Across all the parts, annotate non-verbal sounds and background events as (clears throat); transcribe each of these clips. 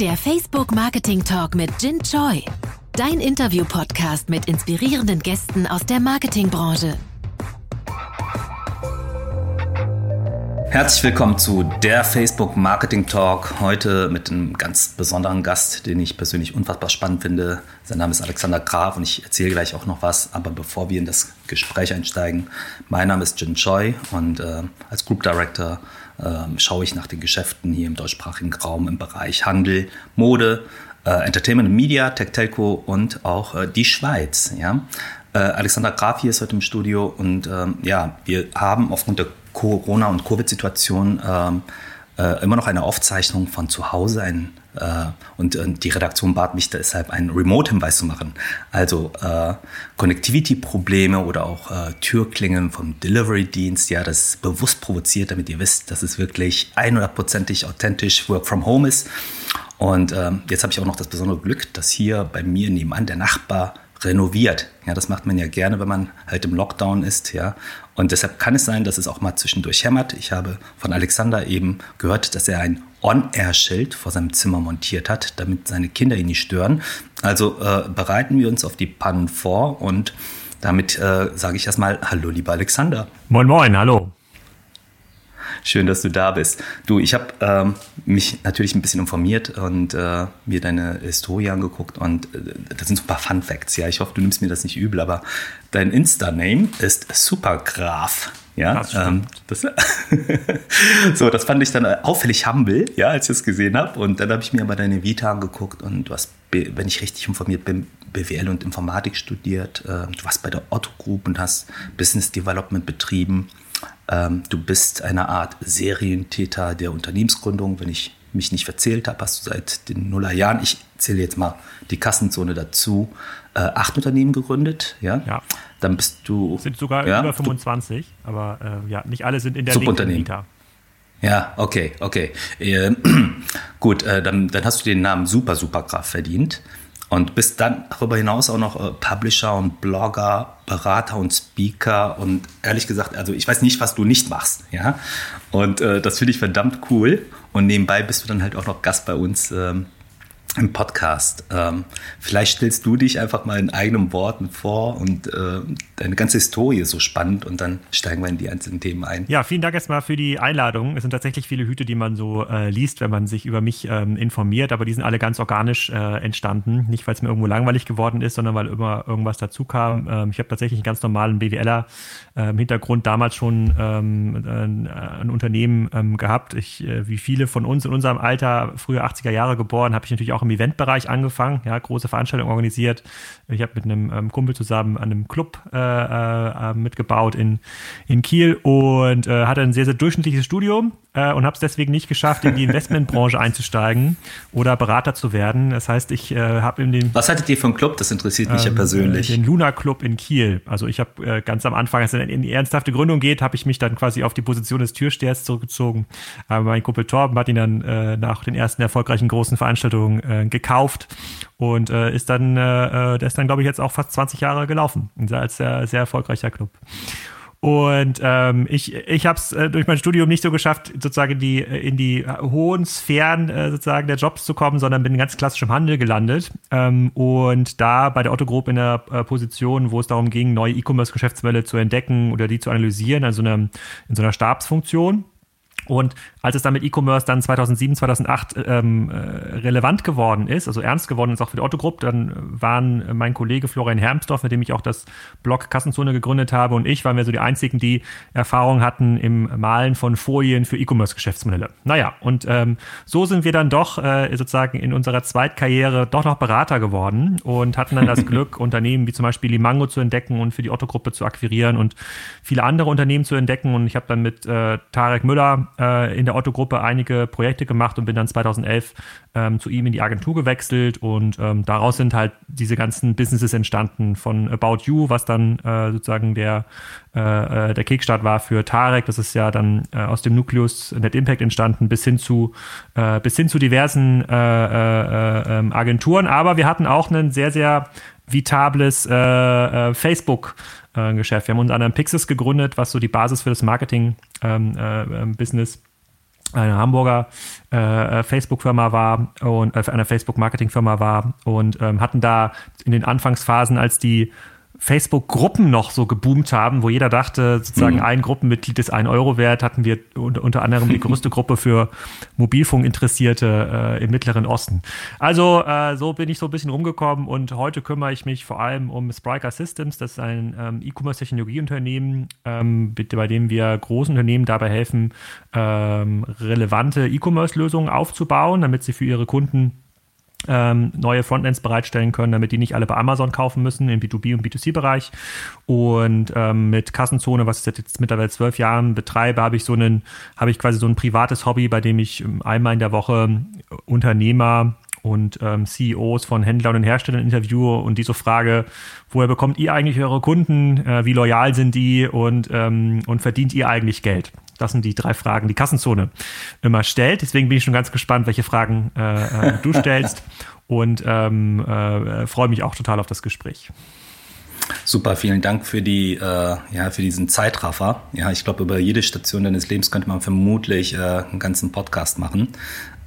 Der Facebook Marketing Talk mit Jin Choi. Dein Interview-Podcast mit inspirierenden Gästen aus der Marketingbranche. Herzlich willkommen zu der Facebook Marketing Talk. Heute mit einem ganz besonderen Gast, den ich persönlich unfassbar spannend finde. Sein Name ist Alexander Graf und ich erzähle gleich auch noch was. Aber bevor wir in das Gespräch einsteigen, mein Name ist Jin Choi und äh, als Group Director äh, schaue ich nach den Geschäften hier im deutschsprachigen Raum im Bereich Handel, Mode, äh, Entertainment Media, Tech Telco und auch äh, die Schweiz. Ja? Äh, Alexander Graf hier ist heute im Studio und ähm, ja, wir haben aufgrund der Corona- und Covid-Situation ähm, äh, immer noch eine Aufzeichnung von zu Hause. Ein, äh, und äh, die Redaktion bat mich deshalb, einen Remote-Hinweis zu machen. Also äh, Connectivity-Probleme oder auch äh, Türklingen vom Delivery-Dienst. Ja, das ist bewusst provoziert, damit ihr wisst, dass es wirklich 100%ig authentisch Work from Home ist. Und ähm, jetzt habe ich auch noch das besondere Glück, dass hier bei mir nebenan der Nachbar renoviert. Ja, das macht man ja gerne, wenn man halt im Lockdown ist, ja. Und deshalb kann es sein, dass es auch mal zwischendurch hämmert. Ich habe von Alexander eben gehört, dass er ein On-Air-Schild vor seinem Zimmer montiert hat, damit seine Kinder ihn nicht stören. Also äh, bereiten wir uns auf die Pannen vor und damit äh, sage ich erstmal Hallo, lieber Alexander. Moin, moin, hallo. Schön, dass du da bist. Du, ich habe ähm, mich natürlich ein bisschen informiert und äh, mir deine Historie angeguckt und äh, das sind so ein paar Fun Facts. Ja, ich hoffe, du nimmst mir das nicht übel, aber dein Insta-Name ist Supergraf. Ja, das, ähm, das (laughs) so, das fand ich dann auffällig humble, ja, als ich es gesehen habe. Und dann habe ich mir aber deine Vita angeguckt und du hast, wenn ich richtig informiert bin, BWL und Informatik studiert. Äh, du warst bei der Otto Group und hast Business Development betrieben. Ähm, du bist eine Art Serientäter der Unternehmensgründung. Wenn ich mich nicht verzählt habe, hast du seit den Nullerjahren, ich zähle jetzt mal die Kassenzone dazu, äh, acht Unternehmen gegründet. Ja? ja. Dann bist du. Sind sogar ja, über 25, du, aber äh, ja, nicht alle sind in der Subunternehmen. Ja, okay, okay. Äh, (clears throat) gut, äh, dann, dann hast du den Namen Super Superkraft verdient und bist dann darüber hinaus auch noch äh, Publisher und Blogger, Berater und Speaker und ehrlich gesagt, also ich weiß nicht, was du nicht machst, ja. Und äh, das finde ich verdammt cool. Und nebenbei bist du dann halt auch noch Gast bei uns ähm, im Podcast. Ähm, vielleicht stellst du dich einfach mal in eigenem Worten vor und äh, deine ganze Historie ist so spannend und dann steigen wir in die einzelnen Themen ein. Ja, vielen Dank erstmal für die Einladung. Es sind tatsächlich viele Hüte, die man so äh, liest, wenn man sich über mich ähm, informiert, aber die sind alle ganz organisch äh, entstanden. Nicht, weil es mir irgendwo langweilig geworden ist, sondern weil immer irgendwas dazu kam. Ähm, ich habe tatsächlich einen ganz normalen BWLer äh, Hintergrund damals schon ähm, ein, ein, Unternehmen ähm, gehabt. Ich, äh, wie viele von uns in unserem Alter, früher 80er Jahre geboren, habe ich natürlich auch im Eventbereich angefangen, ja, große Veranstaltungen organisiert. Ich habe mit einem ähm, Kumpel zusammen an einem Club äh, äh, mitgebaut in, in Kiel und äh, hatte ein sehr, sehr durchschnittliches Studium äh, und habe es deswegen nicht geschafft, in die (laughs) Investmentbranche einzusteigen oder Berater zu werden. Das heißt, ich äh, habe in den. Was hattet ihr einen Club? Das interessiert mich ähm, ja persönlich. Den Luna Club in Kiel. Also ich habe äh, ganz am Anfang, als es in die ernsthafte Gründung geht, habe ich mich dann quasi auf die Position des Türstehers zurückgezogen. Aber mein Kumpel Torben hat ihn dann nach den ersten erfolgreichen großen Veranstaltungen äh, gekauft und äh, ist dann, äh, äh der ist dann, glaube ich, jetzt auch fast 20 Jahre gelaufen. Als sehr, sehr erfolgreicher Club. Und ähm, ich, ich habe es äh, durch mein Studium nicht so geschafft, sozusagen die, in die hohen Sphären äh, sozusagen der Jobs zu kommen, sondern bin ganz klassisch im Handel gelandet. Ähm, und da bei der Otto Group in der äh, Position, wo es darum ging, neue E-Commerce-Geschäftsmodelle zu entdecken oder die zu analysieren, also eine, in so einer Stabsfunktion. Und als es dann mit E-Commerce dann 2007, 2008 ähm, äh, relevant geworden ist, also ernst geworden ist auch für die Otto Group, dann waren mein Kollege Florian Hermsdorf, mit dem ich auch das Blog Kassenzone gegründet habe, und ich waren wir so die einzigen, die Erfahrung hatten im Malen von Folien für E-Commerce-Geschäftsmodelle. Naja, und ähm, so sind wir dann doch äh, sozusagen in unserer Zweitkarriere doch noch Berater geworden und hatten dann das (laughs) Glück, Unternehmen wie zum Beispiel Limango zu entdecken und für die Otto-Gruppe zu akquirieren und viele andere Unternehmen zu entdecken. Und ich habe dann mit äh, Tarek Müller äh, in der Otto-Gruppe einige Projekte gemacht und bin dann 2011 ähm, zu ihm in die Agentur gewechselt und ähm, daraus sind halt diese ganzen Businesses entstanden von About You, was dann äh, sozusagen der, äh, äh der Kickstart war für Tarek, das ist ja dann äh, aus dem Nukleus Net Impact entstanden, bis hin zu, äh, bis hin zu diversen äh, ähm, Agenturen, aber wir hatten auch ein sehr, sehr vitables Facebook- Geschäft. Wir haben unter anderem Pixis gegründet, was so die Basis für das Marketing-Business ähm, äh, eine Hamburger äh, Facebook-Firma war und äh, eine Facebook-Marketing-Firma war und ähm, hatten da in den Anfangsphasen, als die Facebook-Gruppen noch so geboomt haben, wo jeder dachte, sozusagen mhm. ein Gruppenmitglied ist ein Euro wert, hatten wir unter, anderem die (laughs) größte Gruppe für Mobilfunkinteressierte äh, im Mittleren Osten. Also äh, so bin ich so ein bisschen rumgekommen und heute kümmere ich mich vor allem um Spriker Systems. Das ist ein ähm, E-Commerce-Technologieunternehmen, ähm, bei dem wir großen Unternehmen dabei helfen, ähm, relevante E-Commerce-Lösungen aufzubauen, damit sie für ihre Kunden ähm, neue Frontends bereitstellen können, damit die nicht alle bei Amazon kaufen müssen im B2B und B2C-Bereich. Und ähm, mit Kassenzone, was ich seit jetzt mittlerweile zwölf Jahren betreibe, habe ich so einen, habe ich quasi so ein privates Hobby, bei dem ich ähm, einmal in der Woche Unternehmer und ähm, CEOs von Händlern und Herstellern interviewe und die so frage, woher bekommt ihr eigentlich eure Kunden, äh, wie loyal sind die und, ähm, und verdient ihr eigentlich Geld? Das sind die drei Fragen, die Kassenzone immer stellt. Deswegen bin ich schon ganz gespannt, welche Fragen äh, äh, du stellst und ähm, äh, freue mich auch total auf das Gespräch. Super, vielen Dank für die, äh, ja, für diesen Zeitraffer. Ja, ich glaube, über jede Station deines Lebens könnte man vermutlich äh, einen ganzen Podcast machen.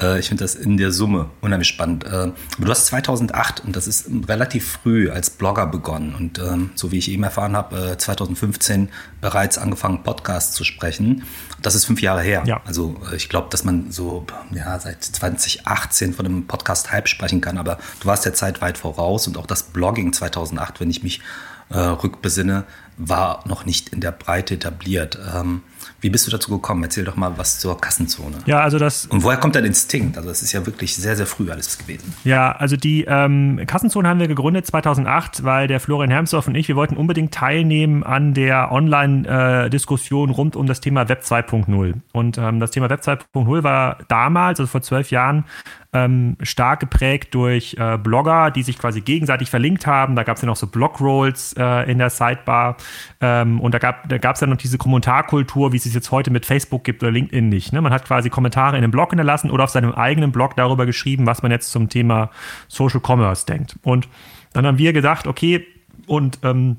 Äh, ich finde das in der Summe unheimlich spannend. Äh, aber du hast 2008, und das ist relativ früh, als Blogger begonnen. Und ähm, so wie ich eben erfahren habe, 2015 äh, bereits angefangen, Podcasts zu sprechen. Das ist fünf Jahre her. Ja. Also ich glaube, dass man so ja, seit 2018 von einem Podcast-Hype sprechen kann. Aber du warst der Zeit weit voraus und auch das Blogging 2008, wenn ich mich äh, rückbesinne, war noch nicht in der Breite etabliert. Ähm, wie bist du dazu gekommen? Erzähl doch mal was zur Kassenzone. Ja, also das. Und woher kommt dein Instinkt? Also, das ist ja wirklich sehr, sehr früh alles gewesen. Ja, also die ähm, Kassenzone haben wir gegründet 2008, weil der Florian Hermsdorf und ich, wir wollten unbedingt teilnehmen an der Online-Diskussion äh, rund um das Thema Web 2.0. Und ähm, das Thema Web 2.0 war damals, also vor zwölf Jahren, ähm, stark geprägt durch äh, Blogger, die sich quasi gegenseitig verlinkt haben. Da gab es ja noch so Blog-Rolls äh, in der Sidebar. Ähm, und da gab da gab's ja noch diese Kommentarkultur, wie es es jetzt heute mit Facebook gibt oder LinkedIn nicht. Ne? Man hat quasi Kommentare in einem Blog hinterlassen oder auf seinem eigenen Blog darüber geschrieben, was man jetzt zum Thema Social Commerce denkt. Und dann haben wir gedacht, okay, und ähm,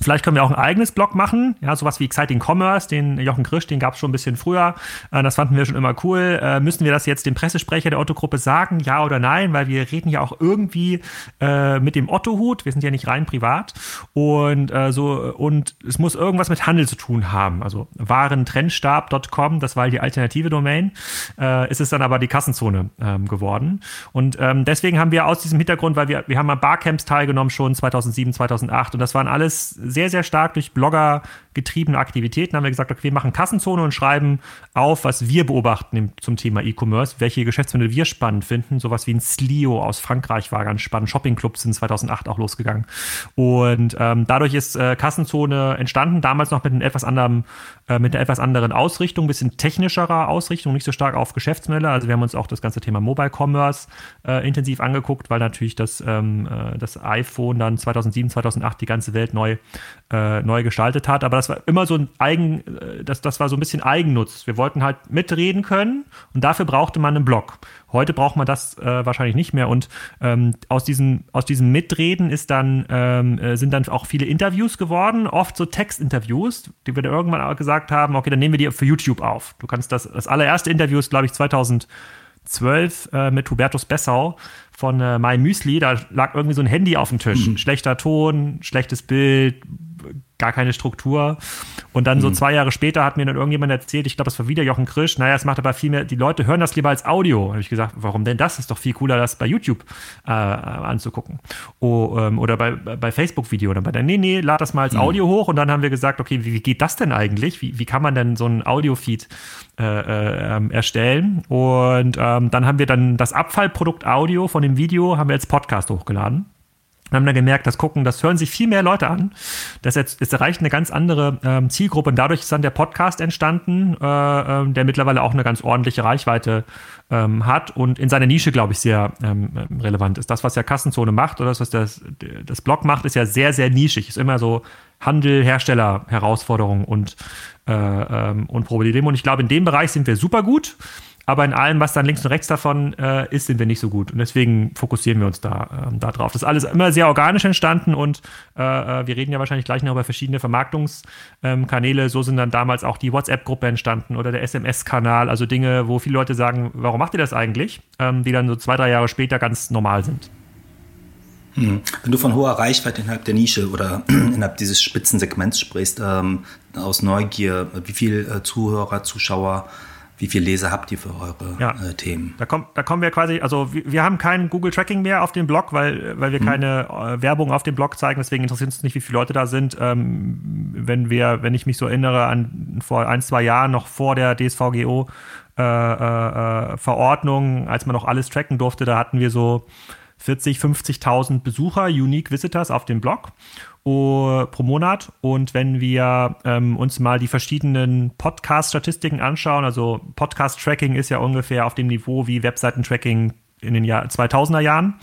Vielleicht können wir auch ein eigenes Blog machen, ja, sowas wie Exciting Commerce, den Jochen Krisch, den gab es schon ein bisschen früher. Äh, das fanden wir schon immer cool. Äh, müssen wir das jetzt dem Pressesprecher der Otto-Gruppe sagen, ja oder nein? Weil wir reden ja auch irgendwie äh, mit dem Otto-Hut. Wir sind ja nicht rein privat. Und äh, so, und es muss irgendwas mit Handel zu tun haben. Also warentrennstab.com, das war die alternative Domain, äh, ist es dann aber die Kassenzone ähm, geworden. Und ähm, deswegen haben wir aus diesem Hintergrund, weil wir, wir haben an Barcamps teilgenommen schon 2007, 2008 und das waren alles sehr, sehr stark durch Blogger getriebene Aktivitäten. Haben wir gesagt, okay, wir machen Kassenzone und schreiben auf, was wir beobachten zum Thema E-Commerce, welche Geschäftsmodelle wir spannend finden. Sowas wie ein Slio aus Frankreich war ganz spannend. Shoppingclubs sind 2008 auch losgegangen. Und ähm, dadurch ist äh, Kassenzone entstanden, damals noch mit einem etwas anderen, äh, mit einer etwas anderen Ausrichtung, ein bisschen technischerer Ausrichtung, nicht so stark auf Geschäftsmodelle. Also wir haben uns auch das ganze Thema Mobile Commerce äh, intensiv angeguckt, weil natürlich das, ähm, äh, das iPhone dann 2007, 2008 die ganze Welt neu äh, neu gestaltet hat. Aber das war immer so ein Eigen, äh, das, das war so ein bisschen Eigennutz. Wir wollten halt mitreden können und dafür brauchte man einen Blog. Heute braucht man das äh, wahrscheinlich nicht mehr. Und ähm, aus, diesem, aus diesem Mitreden ist dann, ähm, äh, sind dann auch viele Interviews geworden, oft so Textinterviews, die wir dann irgendwann auch gesagt haben, okay, dann nehmen wir die für YouTube auf. Du kannst das, das allererste Interview ist, glaube ich, 2012 äh, mit Hubertus Bessau von äh, My Müsli. Da lag irgendwie so ein Handy auf dem Tisch. Mhm. Schlechter Ton, schlechtes Bild, gar keine Struktur. Und dann mhm. so zwei Jahre später hat mir dann irgendjemand erzählt, ich glaube, das war wieder Jochen Krisch, naja, es macht aber viel mehr, die Leute hören das lieber als Audio. habe ich gesagt, warum denn das? Ist doch viel cooler, das bei YouTube äh, anzugucken. O, ähm, oder bei, bei Facebook-Video. Dann bei der, nee, nee, lad das mal als mhm. Audio hoch. Und dann haben wir gesagt, okay, wie, wie geht das denn eigentlich? Wie, wie kann man denn so ein Audio-Feed äh, äh, ähm, erstellen? Und ähm, dann haben wir dann das Abfallprodukt Audio von dem Video haben wir als Podcast hochgeladen. Wir haben dann gemerkt, das gucken, das hören sich viel mehr Leute an. Das, jetzt, das erreicht eine ganz andere ähm, Zielgruppe und dadurch ist dann der Podcast entstanden, äh, äh, der mittlerweile auch eine ganz ordentliche Reichweite ähm, hat und in seiner Nische, glaube ich, sehr ähm, relevant ist. Das, was ja Kassenzone macht oder das, was das, das Blog macht, ist ja sehr, sehr nischig. Ist immer so Handel, Hersteller, Herausforderungen und, äh, ähm, und Probleme. Und ich glaube, in dem Bereich sind wir super gut. Aber in allem, was dann links und rechts davon äh, ist, sind wir nicht so gut. Und deswegen fokussieren wir uns da, äh, da drauf. Das ist alles immer sehr organisch entstanden und äh, äh, wir reden ja wahrscheinlich gleich noch über verschiedene Vermarktungskanäle. So sind dann damals auch die WhatsApp-Gruppe entstanden oder der SMS-Kanal, also Dinge, wo viele Leute sagen, warum macht ihr das eigentlich? Ähm, die dann so zwei, drei Jahre später ganz normal sind. Hm. Wenn du von hoher Reichweite innerhalb der Nische oder (clears throat) innerhalb dieses Spitzensegments sprichst, ähm, aus Neugier, wie viel äh, Zuhörer, Zuschauer wie viele Leser habt ihr für eure ja. äh, Themen? Da, kommt, da kommen wir quasi, also wir, wir, haben kein Google Tracking mehr auf dem Blog, weil, weil wir hm. keine äh, Werbung auf dem Blog zeigen, deswegen interessiert uns nicht, wie viele Leute da sind. Ähm, wenn wir, wenn ich mich so erinnere an vor ein, zwei Jahren, noch vor der DSVGO äh, äh, äh, Verordnung, als man noch alles tracken durfte, da hatten wir so 40, 50.000 Besucher, Unique Visitors auf dem Blog pro Monat. Und wenn wir ähm, uns mal die verschiedenen Podcast-Statistiken anschauen, also Podcast-Tracking ist ja ungefähr auf dem Niveau wie Webseiten-Tracking in den Jahr 2000er Jahren,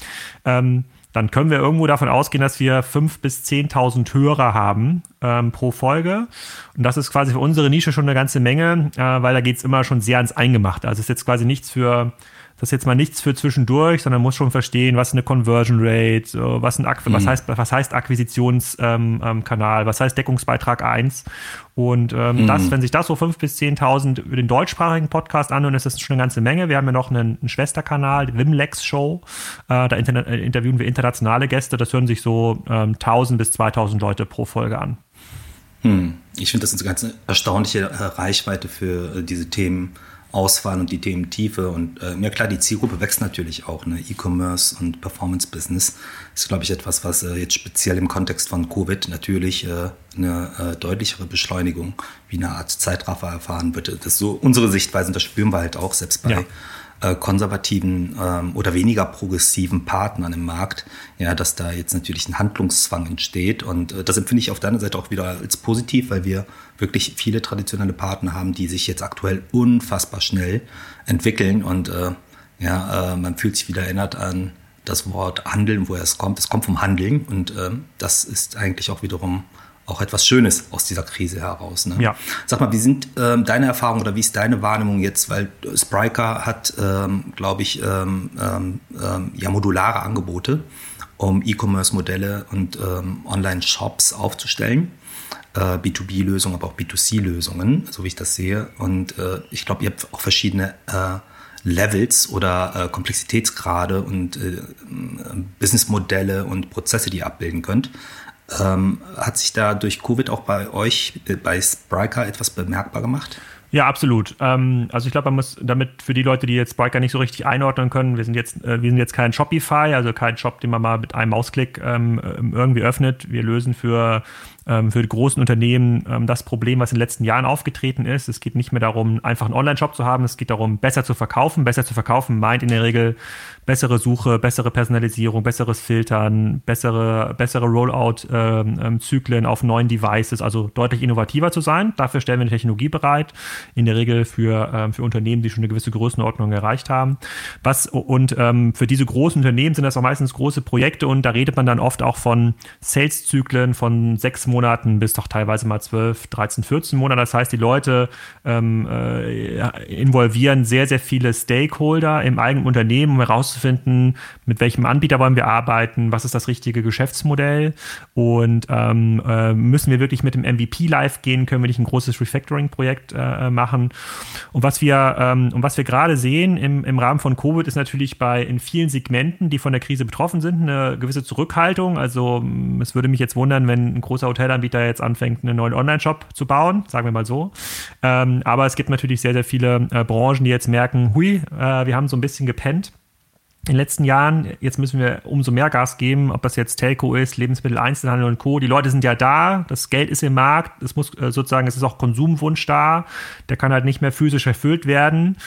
ähm, dann können wir irgendwo davon ausgehen, dass wir 5.000 bis 10.000 Hörer haben ähm, pro Folge. Und das ist quasi für unsere Nische schon eine ganze Menge, äh, weil da geht es immer schon sehr ans Eingemachte. Also ist jetzt quasi nichts für das ist jetzt mal nichts für zwischendurch, sondern muss schon verstehen, was eine Conversion Rate, was, ein mhm. was, heißt, was heißt Akquisitionskanal, ähm, was heißt Deckungsbeitrag 1. Und ähm, mhm. das, wenn sich das so 5.000 bis 10.000 über den deutschsprachigen Podcast anhören, ist das schon eine ganze Menge. Wir haben ja noch einen, einen Schwesterkanal, die Wimlex Show. Äh, da äh, interviewen wir internationale Gäste. Das hören sich so ähm, 1.000 bis 2.000 Leute pro Folge an. Hm. Ich finde, das ist eine ganz erstaunliche Reichweite für äh, diese Themen Auswahl und die Thementiefe. Und äh, ja klar, die Zielgruppe wächst natürlich auch. Ne? E-Commerce und Performance-Business ist, glaube ich, etwas, was äh, jetzt speziell im Kontext von Covid natürlich äh, eine äh, deutlichere Beschleunigung wie eine Art Zeitraffer erfahren wird. Das ist so unsere Sichtweise und das spüren wir halt auch selbst bei ja äh, konservativen ähm, oder weniger progressiven Partnern im Markt, ja, dass da jetzt natürlich ein Handlungszwang entsteht. Und äh, das empfinde ich auf deiner Seite auch wieder als positiv, weil wir wirklich viele traditionelle Partner haben, die sich jetzt aktuell unfassbar schnell entwickeln. Und äh, ja, äh, man fühlt sich wieder erinnert an das Wort Handeln, woher es kommt. Es kommt vom Handeln und äh, das ist eigentlich auch wiederum auch etwas Schönes aus dieser Krise heraus. Ne? Ja. Sag mal, wie sind ähm, deine Erfahrungen oder wie ist deine Wahrnehmung jetzt? Weil Spryker hat, ähm, glaube ich, ähm, ähm, ähm, ja modulare Angebote, um E-Commerce-Modelle und ähm, Online-Shops aufzustellen. Äh, B2B-Lösungen, aber auch B2C-Lösungen, so wie ich das sehe. Und äh, ich glaube, ihr habt auch verschiedene äh, Levels oder äh, Komplexitätsgrade und äh, Businessmodelle und Prozesse, die ihr abbilden könnt. Ähm, hat sich da durch Covid auch bei euch, äh, bei Spryker, etwas bemerkbar gemacht? Ja, absolut. Ähm, also ich glaube, man muss damit für die Leute, die jetzt Spryker nicht so richtig einordnen können, wir sind jetzt, äh, wir sind jetzt kein Shopify, also kein Shop, den man mal mit einem Mausklick ähm, irgendwie öffnet. Wir lösen für für die großen Unternehmen ähm, das Problem, was in den letzten Jahren aufgetreten ist. Es geht nicht mehr darum, einfach einen Online-Shop zu haben, es geht darum, besser zu verkaufen. Besser zu verkaufen meint in der Regel bessere Suche, bessere Personalisierung, besseres Filtern, bessere, bessere Rollout-Zyklen ähm, auf neuen Devices, also deutlich innovativer zu sein. Dafür stellen wir eine Technologie bereit, in der Regel für, für Unternehmen, die schon eine gewisse Größenordnung erreicht haben. Was, und ähm, für diese großen Unternehmen sind das auch meistens große Projekte und da redet man dann oft auch von Sales-Zyklen von sechs Monaten bis doch teilweise mal 12, 13, 14 Monate. Das heißt, die Leute ähm, äh, involvieren sehr, sehr viele Stakeholder im eigenen Unternehmen, um herauszufinden, mit welchem Anbieter wollen wir arbeiten, was ist das richtige Geschäftsmodell und ähm, äh, müssen wir wirklich mit dem MVP live gehen, können wir nicht ein großes Refactoring-Projekt äh, machen. Und was wir, ähm, wir gerade sehen im, im Rahmen von Covid ist natürlich bei in vielen Segmenten, die von der Krise betroffen sind, eine gewisse Zurückhaltung. Also es würde mich jetzt wundern, wenn ein großer Hotel Hotelanbieter jetzt anfängt, einen neuen Online-Shop zu bauen, sagen wir mal so. Ähm, aber es gibt natürlich sehr, sehr viele äh, Branchen, die jetzt merken, hui, äh, wir haben so ein bisschen gepennt in den letzten Jahren. Jetzt müssen wir umso mehr Gas geben, ob das jetzt Telco ist, Lebensmittel, Einzelhandel und Co. Die Leute sind ja da, das Geld ist im Markt, es muss äh, sozusagen, es ist auch Konsumwunsch da, der kann halt nicht mehr physisch erfüllt werden.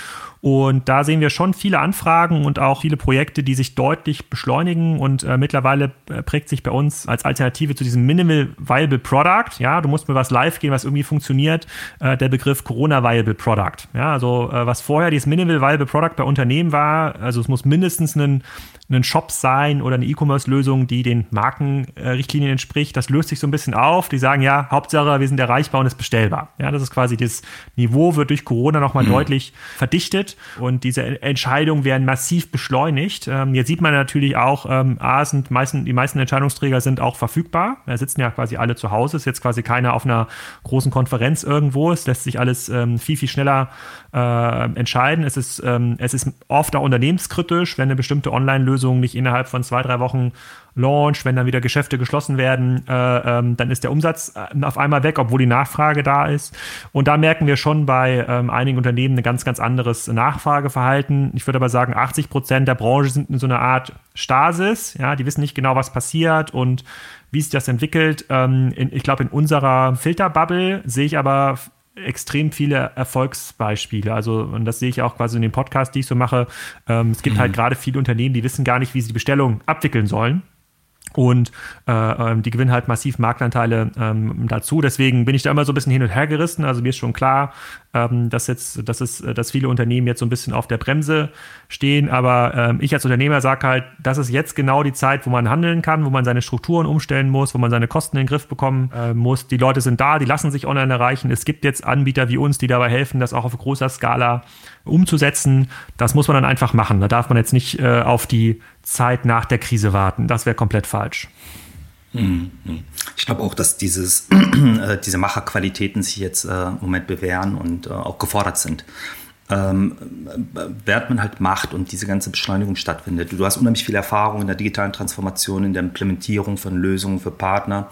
Und da sehen wir schon viele Anfragen und auch viele Projekte, die sich deutlich beschleunigen. Und äh, mittlerweile äh, prägt sich bei uns als Alternative zu diesem Minimal Viable Product, ja, du musst mir was live gehen, was irgendwie funktioniert, äh, der Begriff Corona Viable Product. Ja, also äh, was vorher dieses Minimal Viable Product bei Unternehmen war, also es muss mindestens ein ein Shop sein oder eine E-Commerce-Lösung, die den Markenrichtlinien entspricht. Das löst sich so ein bisschen auf. Die sagen, ja, Hauptsache, wir sind erreichbar und ist bestellbar. Ja, das ist quasi das Niveau wird durch Corona nochmal mhm. deutlich verdichtet. Und diese Entscheidungen werden massiv beschleunigt. Ähm, jetzt sieht man natürlich auch, ähm, A, sind meisten, die meisten Entscheidungsträger sind auch verfügbar. Da sitzen ja quasi alle zu Hause, ist jetzt quasi keiner auf einer großen Konferenz irgendwo. Es lässt sich alles ähm, viel, viel schneller äh, entscheiden. Es ist, ähm, es ist oft auch unternehmenskritisch, wenn eine bestimmte Online-Lösung nicht innerhalb von zwei, drei Wochen launch, wenn dann wieder Geschäfte geschlossen werden, äh, ähm, dann ist der Umsatz äh, auf einmal weg, obwohl die Nachfrage da ist. Und da merken wir schon bei ähm, einigen Unternehmen ein ganz, ganz anderes Nachfrageverhalten. Ich würde aber sagen, 80 Prozent der Branche sind in so einer Art Stasis. Ja, die wissen nicht genau, was passiert und wie sich das entwickelt. Ähm, in, ich glaube, in unserer Filterbubble sehe ich aber extrem viele Erfolgsbeispiele. Also, und das sehe ich auch quasi in dem Podcast, die ich so mache. Ähm, es gibt halt mhm. halt gerade viele Unternehmen, die wissen gar nicht, wie sie die Bestellung abwickeln sollen und äh, ähm, die gewinnen halt massiv Marktanteile ähm, dazu. Deswegen bin ich da immer so ein bisschen hin und her gerissen. Also mir ist schon klar, ähm, dass jetzt, dass es, dass viele Unternehmen jetzt so ein bisschen auf der Bremse stehen. Aber ähm, ich als Unternehmer sage halt, das ist jetzt genau die Zeit, wo man handeln kann, wo man seine Strukturen umstellen muss, wo man seine Kosten in den Griff bekommen äh, muss. Die Leute sind da, die lassen sich online erreichen. Es gibt jetzt Anbieter wie uns, die dabei helfen, das auch auf großer Skala umzusetzen. Das muss man dann einfach machen. Da darf man jetzt nicht äh, auf die Zeit nach der Krise warten. Das wäre komplett falsch. Mhm. Ich glaube auch, dass dieses, (clears throat) äh, diese Macherqualitäten sich jetzt äh, im Moment bewähren und äh, auch gefordert sind. Ähm, während man halt macht und diese ganze Beschleunigung stattfindet. Du hast unheimlich viel Erfahrung in der digitalen Transformation, in der Implementierung von Lösungen für Partner,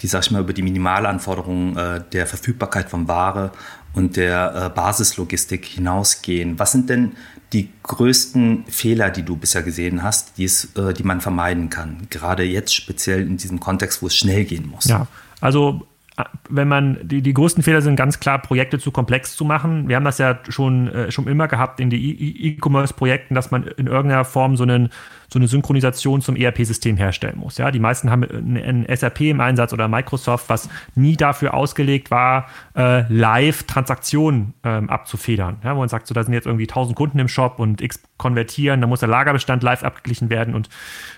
die, sag ich mal, über die Minimalanforderungen äh, der Verfügbarkeit von Ware und der äh, Basislogistik hinausgehen. Was sind denn die größten Fehler, die du bisher gesehen hast, die, es, äh, die man vermeiden kann? Gerade jetzt speziell in diesem Kontext, wo es schnell gehen muss. Ja, also äh, wenn man die, die größten Fehler sind ganz klar, Projekte zu komplex zu machen. Wir haben das ja schon, äh, schon immer gehabt in die E-Commerce-Projekten, dass man in irgendeiner Form so einen so eine Synchronisation zum ERP-System herstellen muss. Ja, die meisten haben ein SAP im Einsatz oder Microsoft, was nie dafür ausgelegt war, äh, live Transaktionen ähm, abzufedern. Ja, wo man sagt, so da sind jetzt irgendwie 1000 Kunden im Shop und X konvertieren, dann muss der Lagerbestand live abgeglichen werden und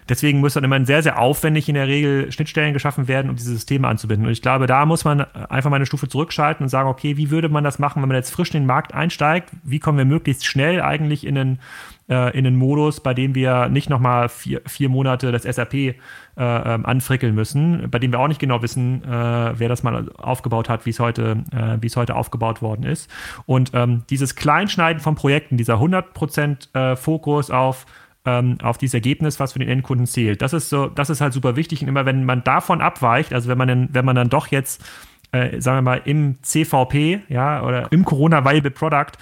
deswegen muss dann immer sehr, sehr aufwendig in der Regel Schnittstellen geschaffen werden, um diese Systeme anzubinden. Und ich glaube, da muss man einfach mal eine Stufe zurückschalten und sagen, okay, wie würde man das machen, wenn man jetzt frisch in den Markt einsteigt? Wie kommen wir möglichst schnell eigentlich in einen äh, in einen Modus, bei dem wir nicht nochmal vier, vier Monate das SAP äh, ähm, anfrickeln müssen, bei dem wir auch nicht genau wissen, äh, wer das mal aufgebaut hat, wie es heute, äh, wie es heute aufgebaut worden ist. Und ähm, dieses Kleinschneiden von Projekten, dieser 100% äh, Fokus auf ähm, auf dieses Ergebnis, was für den Endkunden zählt. Das ist so, das ist halt super wichtig. Und immer wenn man davon abweicht, also wenn man dann, wenn man dann doch jetzt, äh, sagen wir mal, im CVP, ja, oder im Corona Viable Product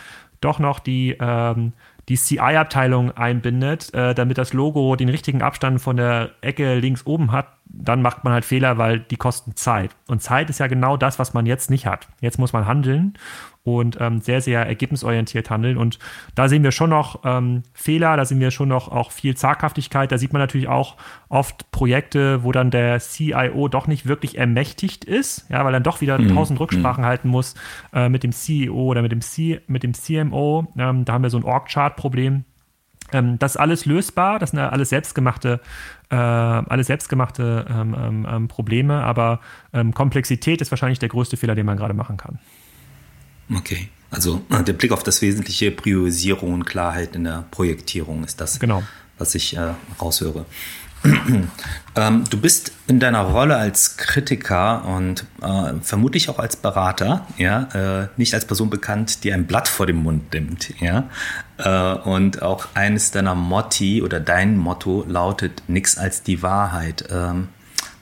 doch noch die ähm, die CI-Abteilung einbindet, äh, damit das Logo den richtigen Abstand von der Ecke links oben hat, dann macht man halt Fehler, weil die kosten Zeit. Und Zeit ist ja genau das, was man jetzt nicht hat. Jetzt muss man handeln und ähm, sehr, sehr ergebnisorientiert handeln. Und da sehen wir schon noch ähm, Fehler, da sehen wir schon noch auch viel Zaghaftigkeit. Da sieht man natürlich auch oft Projekte, wo dann der CIO doch nicht wirklich ermächtigt ist, ja, weil er doch wieder mhm. tausend mhm. Rücksprachen mhm. halten muss äh, mit dem CEO oder mit dem, C mit dem CMO. Ähm, da haben wir so ein Org-Chart-Problem. Ähm, das ist alles lösbar, das sind alles selbstgemachte, äh, alles selbstgemachte ähm, ähm, ähm Probleme, aber ähm, Komplexität ist wahrscheinlich der größte Fehler, den man gerade machen kann. Okay. Also äh, der Blick auf das Wesentliche, Priorisierung und Klarheit in der Projektierung ist das, genau. was ich äh, raushöre. (clears throat) ähm, du bist in deiner Rolle als Kritiker und äh, vermutlich auch als Berater, ja, äh, nicht als Person bekannt, die ein Blatt vor dem Mund nimmt, ja. Äh, und auch eines deiner Motti oder dein Motto lautet nichts als die Wahrheit. Ähm,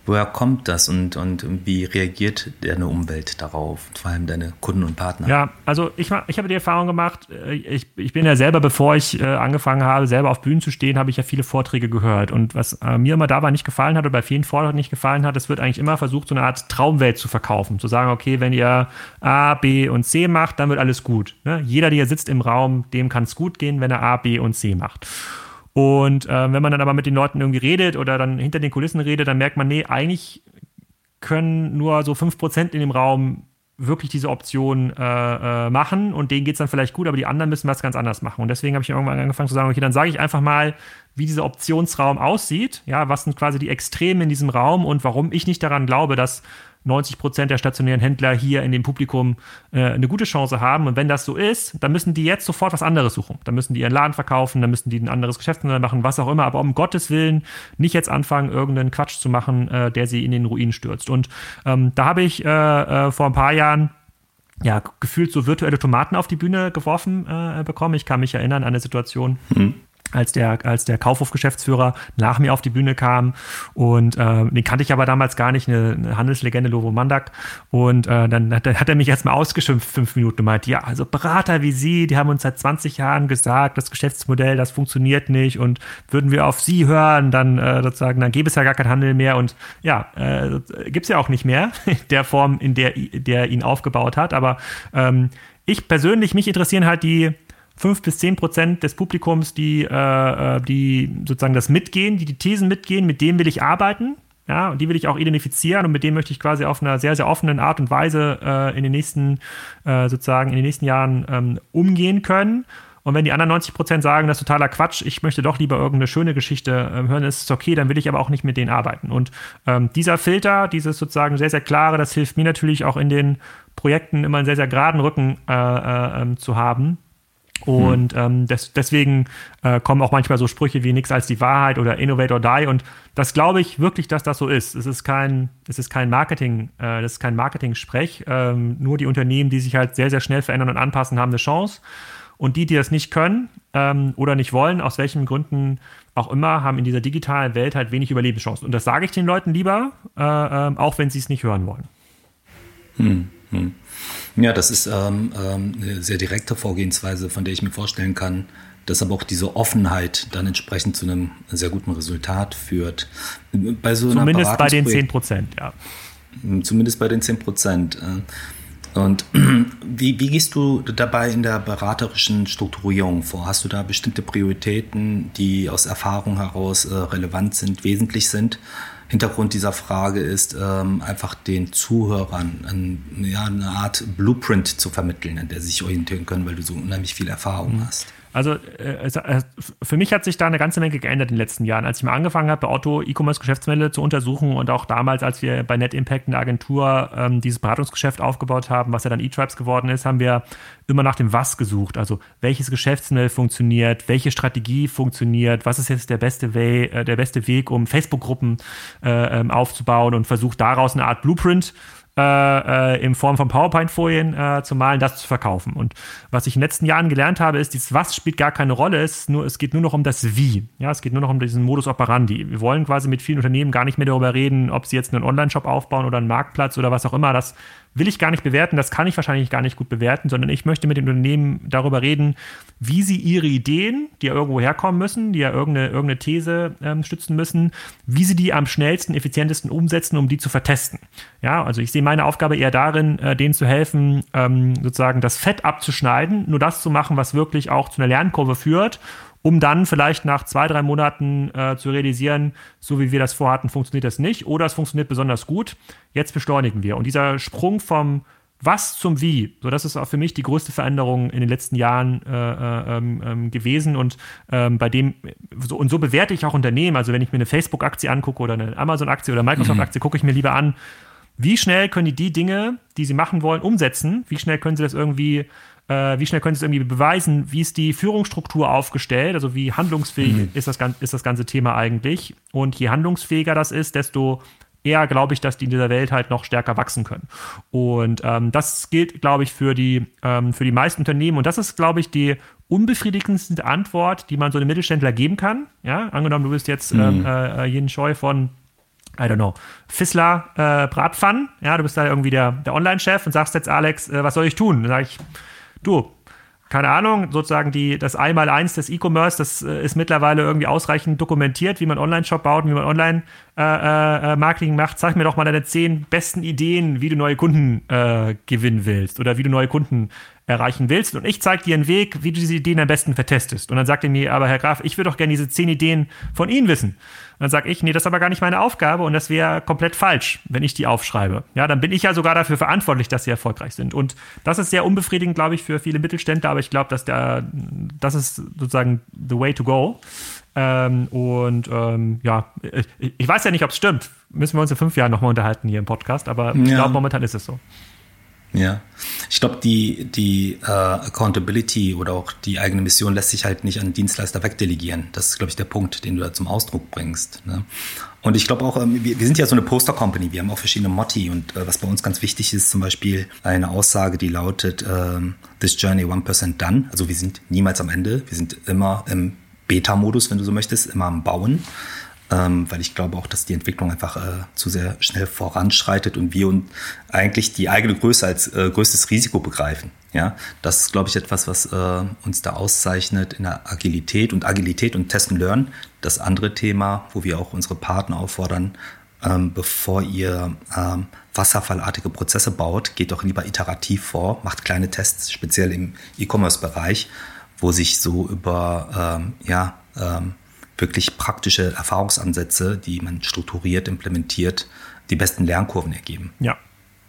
Woher kommt das und, und wie reagiert deine Umwelt darauf, vor allem deine Kunden und Partner? Ja, also ich, ich habe die Erfahrung gemacht, äh, ich, ich bin ja selber, bevor ich äh, angefangen habe, selber auf Bühnen zu stehen, habe ich ja viele Vorträge gehört. Und was äh, mir immer dabei nicht gefallen hat oder bei vielen Vorträgen nicht gefallen hat, es wird eigentlich immer versucht, so eine Art Traumwelt zu verkaufen. Zu sagen, okay, wenn ihr A, B und C macht, dann wird alles gut. Ne? Jeder, der hier sitzt im Raum, dem kann es gut gehen, wenn er A, B und C macht. Und äh, wenn man dann aber mit den Leuten irgendwie redet oder dann hinter den Kulissen redet, dann merkt man, nee, eigentlich können nur so 5% in dem Raum wirklich diese Option äh, äh, machen und denen geht es dann vielleicht gut, aber die anderen müssen was ganz anders machen. Und deswegen habe ich irgendwann angefangen zu sagen, okay, dann sage ich einfach mal, wie dieser Optionsraum aussieht, ja, was sind quasi die Extreme in diesem Raum und warum ich nicht daran glaube, dass 90 Prozent der stationären Händler hier in dem Publikum äh, eine gute Chance haben. Und wenn das so ist, dann müssen die jetzt sofort was anderes suchen. Dann müssen die ihren Laden verkaufen, dann müssen die ein anderes Geschäftsmodell machen, was auch immer. Aber um Gottes Willen nicht jetzt anfangen, irgendeinen Quatsch zu machen, äh, der sie in den Ruin stürzt. Und ähm, da habe ich äh, äh, vor ein paar Jahren ja, gefühlt so virtuelle Tomaten auf die Bühne geworfen äh, bekommen. Ich kann mich erinnern an eine Situation. Mhm als der, als der Kaufhof-Geschäftsführer nach mir auf die Bühne kam. Und äh, den kannte ich aber damals gar nicht, eine, eine Handelslegende Lovo Mandak. Und äh, dann hat, hat er mich erstmal ausgeschimpft, fünf Minuten, und meint, ja, also Berater wie Sie, die haben uns seit 20 Jahren gesagt, das Geschäftsmodell, das funktioniert nicht. Und würden wir auf Sie hören, dann äh, sozusagen, dann gäbe es ja gar keinen Handel mehr. Und ja, äh, gibt es ja auch nicht mehr, der Form, in der der ihn aufgebaut hat. Aber ähm, ich persönlich, mich interessieren halt die fünf bis zehn Prozent des Publikums, die, äh, äh, die sozusagen das mitgehen, die die Thesen mitgehen, mit denen will ich arbeiten. Ja, und die will ich auch identifizieren und mit denen möchte ich quasi auf einer sehr, sehr offenen Art und Weise äh, in den nächsten, äh, sozusagen in den nächsten Jahren ähm, umgehen können. Und wenn die anderen 90 Prozent sagen, das ist totaler Quatsch, ich möchte doch lieber irgendeine schöne Geschichte ähm, hören, ist es okay, dann will ich aber auch nicht mit denen arbeiten. Und ähm, dieser Filter, dieses sozusagen sehr, sehr klare, das hilft mir natürlich auch in den Projekten immer einen sehr, sehr geraden Rücken äh, äh, ähm, zu haben und ähm, des, deswegen äh, kommen auch manchmal so Sprüche wie nichts als die Wahrheit oder Innovate or Die. Und das glaube ich wirklich, dass das so ist. Es ist kein, es ist kein Marketing, äh, das ist kein Marketing-Sprech. Ähm, nur die Unternehmen, die sich halt sehr, sehr schnell verändern und anpassen, haben eine Chance. Und die, die das nicht können ähm, oder nicht wollen, aus welchen Gründen auch immer, haben in dieser digitalen Welt halt wenig Überlebenschancen. Und das sage ich den Leuten lieber, äh, äh, auch wenn sie es nicht hören wollen. Hm, hm. Ja, das ist ähm, ähm, eine sehr direkte Vorgehensweise, von der ich mir vorstellen kann, dass aber auch diese Offenheit dann entsprechend zu einem sehr guten Resultat führt. Bei so Zumindest bei den 10 Prozent, ja. Zumindest bei den 10 Prozent. Äh. Und (clears throat) wie, wie gehst du dabei in der beraterischen Strukturierung vor? Hast du da bestimmte Prioritäten, die aus Erfahrung heraus äh, relevant sind, wesentlich sind? Hintergrund dieser Frage ist, ähm, einfach den Zuhörern ein, ja, eine Art Blueprint zu vermitteln, an der sie sich orientieren können, weil du so unheimlich viel Erfahrung mhm. hast. Also äh, für mich hat sich da eine ganze Menge geändert in den letzten Jahren. Als ich mal angefangen habe, bei Otto E-Commerce-Geschäftsmodelle zu untersuchen und auch damals, als wir bei Net Impact eine Agentur ähm, dieses Beratungsgeschäft aufgebaut haben, was ja dann E-Tribes geworden ist, haben wir immer nach dem Was gesucht. Also welches Geschäftsmodell funktioniert, welche Strategie funktioniert, was ist jetzt der beste, Way, äh, der beste Weg, um Facebook-Gruppen äh, ähm, aufzubauen und versucht daraus eine Art Blueprint äh, äh, in Form von PowerPoint-Folien äh, zu malen, das zu verkaufen. Und was ich in den letzten Jahren gelernt habe, ist, dieses Was spielt gar keine Rolle, es, nur, es geht nur noch um das Wie. Ja, es geht nur noch um diesen Modus operandi. Wir wollen quasi mit vielen Unternehmen gar nicht mehr darüber reden, ob sie jetzt einen Online-Shop aufbauen oder einen Marktplatz oder was auch immer. Das will ich gar nicht bewerten, das kann ich wahrscheinlich gar nicht gut bewerten, sondern ich möchte mit den Unternehmen darüber reden, wie sie ihre Ideen, die ja irgendwo herkommen müssen, die ja irgendeine, irgendeine These ähm, stützen müssen, wie sie die am schnellsten, effizientesten umsetzen, um die zu vertesten. Ja, also ich sehe meine Aufgabe eher darin, äh, denen zu helfen, ähm, sozusagen das Fett abzuschneiden, nur das zu machen, was wirklich auch zu einer Lernkurve führt um dann vielleicht nach zwei, drei Monaten äh, zu realisieren, so wie wir das vorhatten, funktioniert das nicht oder es funktioniert besonders gut. Jetzt beschleunigen wir. Und dieser Sprung vom was zum Wie, so das ist auch für mich die größte Veränderung in den letzten Jahren äh, äh ähm, ähm, gewesen und ähm, bei dem so, und so bewerte ich auch Unternehmen. Also wenn ich mir eine Facebook-Aktie angucke oder eine Amazon-Aktie oder Microsoft-Aktie, mhm. gucke ich mir lieber an, wie schnell können die die Dinge, die sie machen wollen, umsetzen? Wie schnell können sie das irgendwie äh, wie schnell können Sie es irgendwie beweisen? Wie ist die Führungsstruktur aufgestellt? Also wie handlungsfähig mhm. ist, das, ist das ganze Thema eigentlich? Und je handlungsfähiger das ist, desto eher glaube ich, dass die in dieser Welt halt noch stärker wachsen können. Und ähm, das gilt, glaube ich, für die, ähm, für die meisten Unternehmen. Und das ist, glaube ich, die unbefriedigendste Antwort, die man so einem Mittelständler geben kann. Ja, angenommen, du bist jetzt mhm. ähm, äh, Jen Scheu von I don't know, Fissler äh, Bratpfannen, ja, du bist da irgendwie der, der Online-Chef und sagst jetzt, Alex, äh, was soll ich tun? Dann sage ich, du, keine Ahnung, sozusagen die, das Einmaleins des E-Commerce, das äh, ist mittlerweile irgendwie ausreichend dokumentiert, wie man Online-Shop baut, wie man Online-Marketing äh, äh, macht. Sag mir doch mal deine zehn besten Ideen, wie du neue Kunden äh, gewinnen willst oder wie du neue Kunden erreichen willst und ich zeige dir einen Weg, wie du diese Ideen am besten vertestest. Und dann sagt er mir, aber Herr Graf, ich würde doch gerne diese zehn Ideen von Ihnen wissen. Und dann sage ich, nee, das ist aber gar nicht meine Aufgabe und das wäre komplett falsch, wenn ich die aufschreibe. Ja, dann bin ich ja sogar dafür verantwortlich, dass sie erfolgreich sind. Und das ist sehr unbefriedigend, glaube ich, für viele Mittelständler, aber ich glaube, dass der, das ist sozusagen the way to go. Ähm, und ähm, ja, ich, ich, weiß ja nicht, ob es stimmt. Müssen wir uns in fünf Jahren nochmal unterhalten hier im Podcast, aber ja. ich glaube, momentan ist es so. Ja, ich glaube, die, die äh, Accountability oder auch die eigene Mission lässt sich halt nicht an Dienstleister wegdelegieren. Das ist, glaube ich, der Punkt, den du da zum Ausdruck bringst. Ne? Und ich glaube auch, ähm, wir, sind ja so eine Poster-Company, wir haben auch verschiedene Motti und äh, was bei uns ganz wichtig ist, zum Beispiel eine Aussage, die lautet, äh, This Journey 1% done. Also wir sind niemals am Ende, wir sind immer im Beta-Modus, wenn du so möchtest, immer am Bauen ähm, weil ich glaube auch, dass die Entwicklung einfach äh, zu sehr schnell voranschreitet und wir uns eigentlich die eigene Größe als äh, größtes Risiko begreifen. Ja, das ist, glaube ich, etwas, was äh, uns da auszeichnet in der Agilität und Agilität und Test and Learn. Das andere Thema, wo wir auch unsere Partner auffordern, ähm, bevor ihr ähm, wasserfallartige Prozesse baut, geht doch lieber iterativ vor, macht kleine Tests, speziell im E-Commerce-Bereich, wo sich so über ähm, ja, ähm, wirklich praktische Erfahrungsansätze, die man strukturiert implementiert, die besten Lernkurven ergeben. Ja,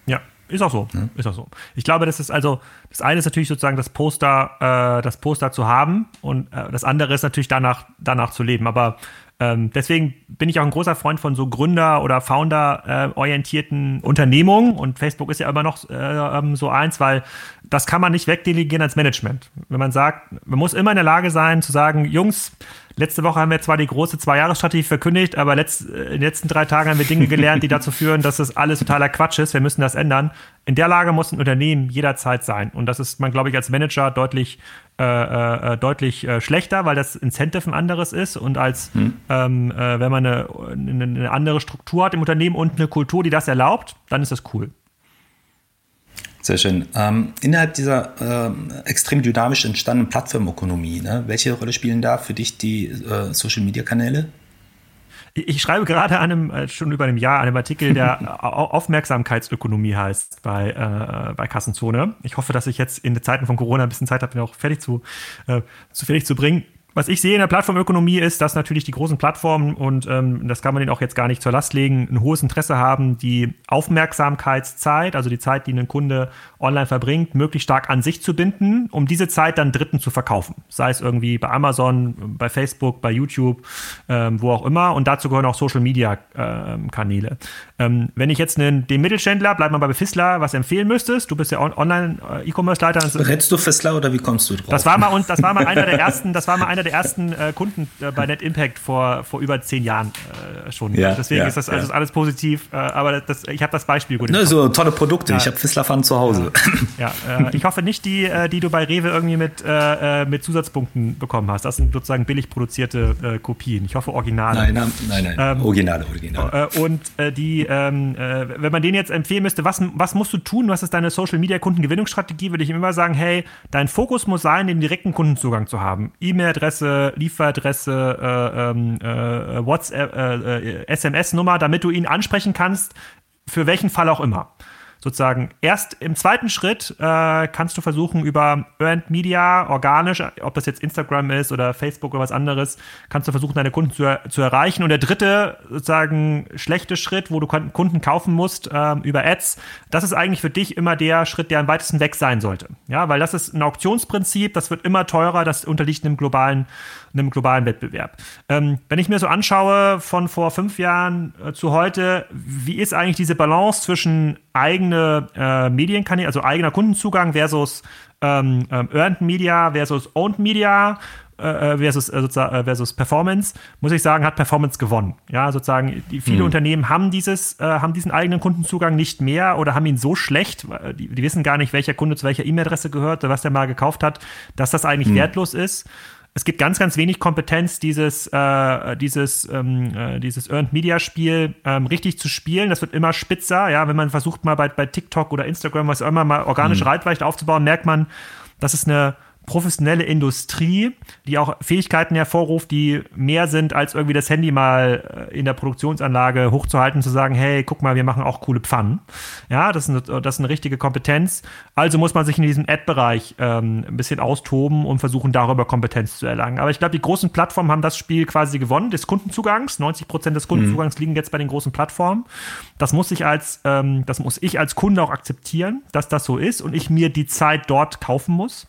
ja, ist auch so. Ja. Ist auch so. Ich glaube, das ist also, das eine ist natürlich sozusagen das Poster, äh, das Poster zu haben und äh, das andere ist natürlich danach, danach zu leben. Aber ähm, deswegen bin ich auch ein großer Freund von so Gründer- oder Founder-orientierten Unternehmungen und Facebook ist ja immer noch äh, ähm, so eins, weil das kann man nicht wegdelegieren als Management. Wenn man sagt, man muss immer in der Lage sein zu sagen, Jungs, Letzte Woche haben wir zwar die große Zwei-Jahres-Strategie verkündigt, aber letzt, äh, in den letzten drei Tagen haben wir Dinge gelernt, die dazu führen, dass das alles totaler Quatsch ist. Wir müssen das ändern. In der Lage muss ein Unternehmen jederzeit sein. Und das ist man, glaube ich, als Manager deutlich, äh, äh, deutlich äh, schlechter, weil das Incentive ein anderes ist. Und als hm. ähm, äh, wenn man eine, eine andere Struktur hat im Unternehmen und eine Kultur, die das erlaubt, dann ist das cool. Sehr schön. Ähm, innerhalb dieser äh, extrem dynamisch entstandenen Plattformökonomie, ne, welche Rolle spielen da für dich die äh, Social-Media-Kanäle? Ich schreibe gerade an einem, äh, schon über einem Jahr einem Artikel, der (laughs) Aufmerksamkeitsökonomie heißt bei, äh, bei Kassenzone. Ich hoffe, dass ich jetzt in den Zeiten von Corona ein bisschen Zeit habe, ihn auch fertig zu, äh, zu fertig zu bringen was ich sehe in der Plattformökonomie ist, dass natürlich die großen Plattformen, und ähm, das kann man denen auch jetzt gar nicht zur Last legen, ein hohes Interesse haben, die Aufmerksamkeitszeit, also die Zeit, die ein Kunde online verbringt, möglichst stark an sich zu binden, um diese Zeit dann Dritten zu verkaufen. Sei es irgendwie bei Amazon, bei Facebook, bei YouTube, ähm, wo auch immer. Und dazu gehören auch Social-Media-Kanäle. Ähm, wenn ich jetzt einen, den Mittelständler, bleib mal bei Fissler, was empfehlen müsstest, du bist ja Online-E-Commerce-Leiter. Berätst du Fissler oder wie kommst du drauf? Das war mal, und das war mal einer der (laughs) ersten, das war mal einer der ersten äh, Kunden äh, bei Net Impact vor, vor über zehn Jahren äh, schon. Ja, Deswegen ja, ist das also ja. alles positiv. Äh, aber das, ich habe das Beispiel gut. Ne, so tolle Produkte. Ich habe Fissler-Pfannen zu Hause. Ja, äh, ich hoffe nicht die, äh, die du bei Rewe irgendwie mit, mit Zusatzpunkten bekommen hast. Das sind sozusagen billig produzierte Kopien. Ich hoffe Originale. Nein, nein, nein. nein. Ähm, originale, Originale. und die, ähm, wenn man denen jetzt empfehlen müsste, was, was musst du tun? Was ist deine Social-Media-Kundengewinnungsstrategie? Würde ich immer sagen, hey, dein Fokus muss sein, den direkten Kundenzugang zu haben. E-Mail-Adresse Adresse, Lieferadresse, äh, ähm, äh, WhatsApp, äh, SMS-Nummer, damit du ihn ansprechen kannst, für welchen Fall auch immer sozusagen erst im zweiten Schritt äh, kannst du versuchen, über Earned Media organisch, ob das jetzt Instagram ist oder Facebook oder was anderes, kannst du versuchen, deine Kunden zu, zu erreichen. Und der dritte, sozusagen, schlechte Schritt, wo du Kunden kaufen musst äh, über Ads, das ist eigentlich für dich immer der Schritt, der am weitesten weg sein sollte. Ja, weil das ist ein Auktionsprinzip, das wird immer teurer, das unterliegt einem globalen einem globalen Wettbewerb. Ähm, wenn ich mir so anschaue von vor fünf Jahren äh, zu heute, wie ist eigentlich diese Balance zwischen eigene äh, Medienkanäle, also eigener Kundenzugang versus ähm, ähm, Earned Media versus Owned Media äh, äh versus, äh, versus Performance, muss ich sagen, hat Performance gewonnen. Ja, sozusagen, die, viele mhm. Unternehmen haben dieses, äh, haben diesen eigenen Kundenzugang nicht mehr oder haben ihn so schlecht, die, die wissen gar nicht, welcher Kunde zu welcher E-Mail-Adresse gehört oder was der mal gekauft hat, dass das eigentlich mhm. wertlos ist es gibt ganz, ganz wenig Kompetenz, dieses, äh, dieses, ähm, äh, dieses Earned Media Spiel ähm, richtig zu spielen. Das wird immer spitzer. Ja, wenn man versucht mal bei, bei TikTok oder Instagram was immer mal organische mhm. Reichweite aufzubauen, merkt man, das ist eine professionelle Industrie, die auch Fähigkeiten hervorruft, die mehr sind, als irgendwie das Handy mal äh, in der Produktionsanlage hochzuhalten, zu sagen, hey, guck mal, wir machen auch coole Pfannen. Ja, das ist eine, das ist eine richtige Kompetenz. Also muss man sich in diesem Ad-Bereich ähm, ein bisschen austoben und versuchen, darüber Kompetenz zu erlangen. Aber ich glaube, die großen Plattformen haben das Spiel quasi gewonnen, des Kundenzugangs. 90 Prozent des Kundenzugangs mhm. liegen jetzt bei den großen Plattformen. Das muss ich als, ähm, das muss ich als Kunde auch akzeptieren, dass das so ist und ich mir die Zeit dort kaufen muss.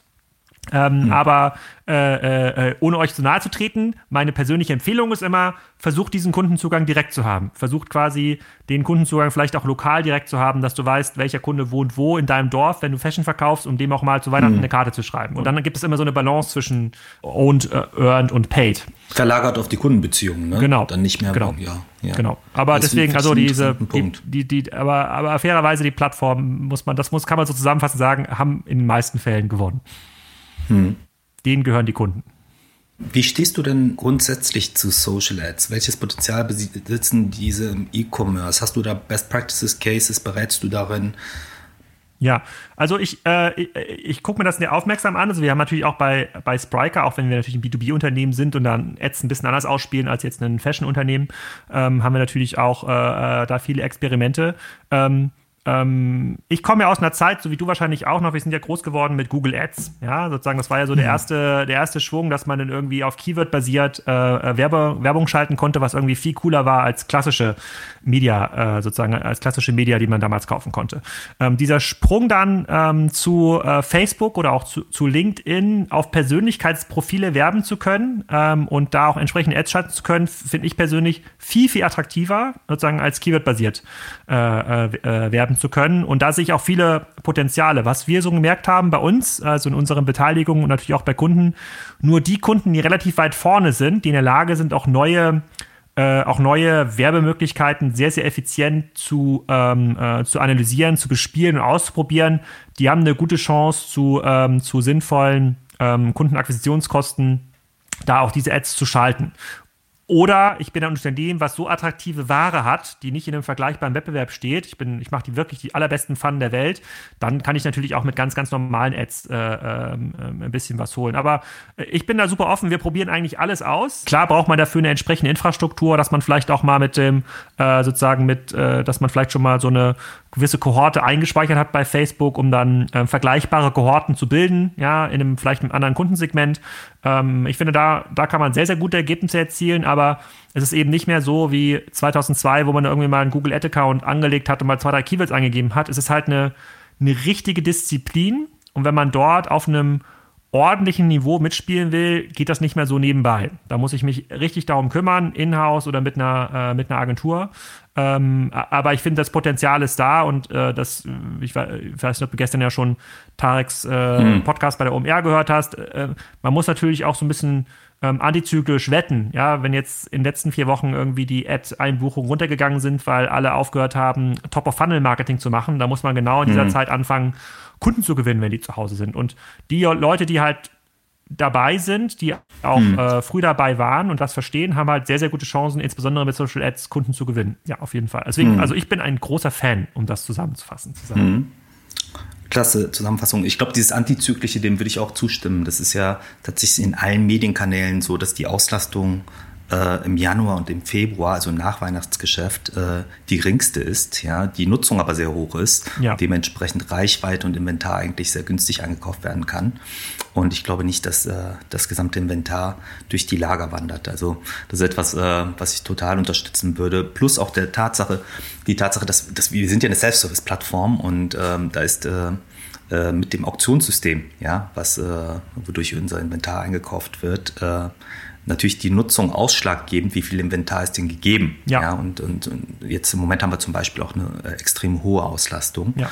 Ähm, hm. Aber äh, äh, äh, ohne euch zu nahe zu treten, meine persönliche Empfehlung ist immer, versucht diesen Kundenzugang direkt zu haben. Versucht quasi den Kundenzugang vielleicht auch lokal direkt zu haben, dass du weißt, welcher Kunde wohnt wo in deinem Dorf, wenn du Fashion verkaufst, um dem auch mal zu Weihnachten hm. eine Karte zu schreiben. Und dann gibt es immer so eine Balance zwischen owned, uh, earned und paid. Verlagert auf die Kundenbeziehungen, ne? Genau. Dann nicht mehr. Genau. Ja, ja. Genau. Aber das deswegen, also diese, die, die, die, aber, aber fairerweise die Plattform muss man, das muss, kann man so zusammenfassend sagen, haben in den meisten Fällen gewonnen. Hm. Denen gehören die Kunden. Wie stehst du denn grundsätzlich zu Social Ads? Welches Potenzial besitzen diese im E-Commerce? Hast du da Best Practices Cases? Berätst du darin? Ja, also ich, äh, ich, ich gucke mir das sehr aufmerksam an. Also wir haben natürlich auch bei, bei Spryker, auch wenn wir natürlich ein B2B-Unternehmen sind und dann Ads ein bisschen anders ausspielen als jetzt ein Fashion-Unternehmen, ähm, haben wir natürlich auch äh, äh da viele Experimente. Ähm, ähm, ich komme ja aus einer Zeit, so wie du wahrscheinlich auch noch, wir sind ja groß geworden mit Google Ads. Ja, sozusagen, das war ja so der erste, der erste Schwung, dass man dann irgendwie auf Keyword basiert äh, äh, Werbe, Werbung schalten konnte, was irgendwie viel cooler war als klassische Media, äh, sozusagen als klassische Media, die man damals kaufen konnte. Ähm, dieser Sprung dann ähm, zu äh, Facebook oder auch zu, zu, LinkedIn auf Persönlichkeitsprofile werben zu können ähm, und da auch entsprechend Ads schalten zu können, finde ich persönlich viel, viel attraktiver, sozusagen als Keyword basiert äh, werben zu können. Und da sehe ich auch viele Potenziale. Was wir so gemerkt haben bei uns, also in unseren Beteiligungen und natürlich auch bei Kunden, nur die Kunden, die relativ weit vorne sind, die in der Lage sind, auch neue äh, auch neue Werbemöglichkeiten sehr, sehr effizient zu, ähm, äh, zu analysieren, zu bespielen und auszuprobieren. Die haben eine gute Chance zu, ähm, zu sinnvollen ähm, Kundenakquisitionskosten, da auch diese Ads zu schalten. Oder ich bin ein Unternehmen, was so attraktive Ware hat, die nicht in einem vergleichbaren Wettbewerb steht. Ich, ich mache die wirklich die allerbesten Pfannen der Welt. Dann kann ich natürlich auch mit ganz, ganz normalen Ads äh, äh, ein bisschen was holen. Aber äh, ich bin da super offen. Wir probieren eigentlich alles aus. Klar braucht man dafür eine entsprechende Infrastruktur, dass man vielleicht auch mal mit dem, äh, sozusagen mit, äh, dass man vielleicht schon mal so eine gewisse Kohorte eingespeichert hat bei Facebook, um dann äh, vergleichbare Kohorten zu bilden, ja, in einem vielleicht einem anderen Kundensegment. Ähm, ich finde, da, da kann man sehr, sehr gute Ergebnisse erzielen, aber es ist eben nicht mehr so wie 2002, wo man irgendwie mal einen Google Ad-Account angelegt hat und mal zwei, drei Keywords eingegeben hat. Es ist halt eine, eine richtige Disziplin und wenn man dort auf einem ordentlichen Niveau mitspielen will, geht das nicht mehr so nebenbei. Da muss ich mich richtig darum kümmern, in-house oder mit einer, äh, mit einer Agentur. Ähm, aber ich finde, das Potenzial ist da und äh, das, ich, weiß nicht, ob du gestern ja schon Tareks äh, hm. Podcast bei der OMR gehört hast. Äh, man muss natürlich auch so ein bisschen ähm, antizyklisch wetten. Ja, wenn jetzt in den letzten vier Wochen irgendwie die Ad-Einbuchungen runtergegangen sind, weil alle aufgehört haben, Top-of-Funnel-Marketing zu machen, da muss man genau in dieser hm. Zeit anfangen, Kunden zu gewinnen, wenn die zu Hause sind. Und die Leute, die halt dabei sind, die auch hm. äh, früh dabei waren und das verstehen, haben halt sehr, sehr gute Chancen, insbesondere mit Social Ads Kunden zu gewinnen. Ja, auf jeden Fall. Deswegen, hm. also ich bin ein großer Fan, um das zusammenzufassen. Zusammen. Hm. Klasse Zusammenfassung. Ich glaube, dieses Antizyklische, dem würde ich auch zustimmen. Das ist ja tatsächlich in allen Medienkanälen so, dass die Auslastung äh, im Januar und im Februar, also im Nachweihnachtsgeschäft, äh, die geringste ist, ja, die Nutzung aber sehr hoch ist, ja. dementsprechend Reichweite und Inventar eigentlich sehr günstig eingekauft werden kann. Und ich glaube nicht, dass äh, das gesamte Inventar durch die Lager wandert. Also das ist etwas, äh, was ich total unterstützen würde. Plus auch der Tatsache, die Tatsache, dass, dass wir sind ja eine Self-Service-Plattform und ähm, da ist äh, äh mit dem Auktionssystem, ja, was wodurch unser Inventar eingekauft wird, natürlich die Nutzung ausschlaggebend, wie viel Inventar ist denn gegeben. Ja. ja und, und, und, jetzt im Moment haben wir zum Beispiel auch eine äh, extrem hohe Auslastung. Ja.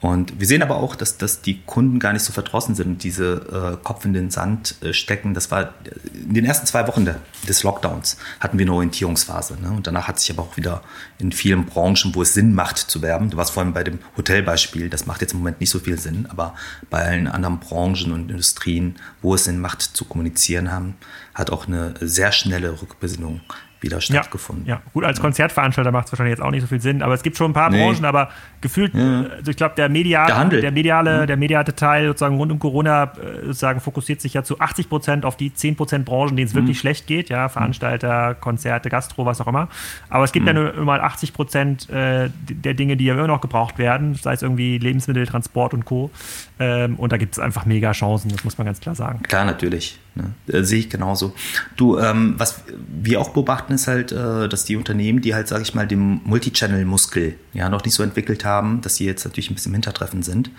Und wir sehen aber auch, dass, dass die Kunden gar nicht so verdrossen sind und diese äh, Kopf in den Sand äh, stecken. Das war in den ersten zwei Wochen de, des Lockdowns hatten wir eine Orientierungsphase. Ne? Und danach hat sich aber auch wieder in vielen Branchen, wo es Sinn macht zu werben, du warst vorhin bei dem Hotelbeispiel, das macht jetzt im Moment nicht so viel Sinn, aber bei allen anderen Branchen und Industrien, wo es Sinn macht zu kommunizieren haben, hat auch eine sehr schnelle Rückbesinnung wieder stattgefunden. Ja, ja. gut, als Konzertveranstalter macht es wahrscheinlich jetzt auch nicht so viel Sinn, aber es gibt schon ein paar nee. Branchen, aber gefühlt, ja. also ich glaube, der, Medial, der, der, mediale, mhm. der mediale Teil sozusagen rund um Corona äh, sozusagen fokussiert sich ja zu 80 Prozent auf die 10 Prozent Branchen, denen es mhm. wirklich schlecht geht, ja, Veranstalter, Konzerte, Gastro, was auch immer. Aber es gibt mhm. ja nur immer 80 Prozent äh, der Dinge, die ja immer noch gebraucht werden, sei es irgendwie Lebensmittel, Transport und Co. Ähm, und da gibt es einfach mega Chancen, das muss man ganz klar sagen. Klar, natürlich. Ne? Äh, sehe ich genauso. Du, ähm, was wir auch beobachten, ist halt, äh, dass die Unternehmen, die halt, sage ich mal, den Multichannel-Muskel ja noch nicht so entwickelt haben, dass sie jetzt natürlich ein bisschen im Hintertreffen sind.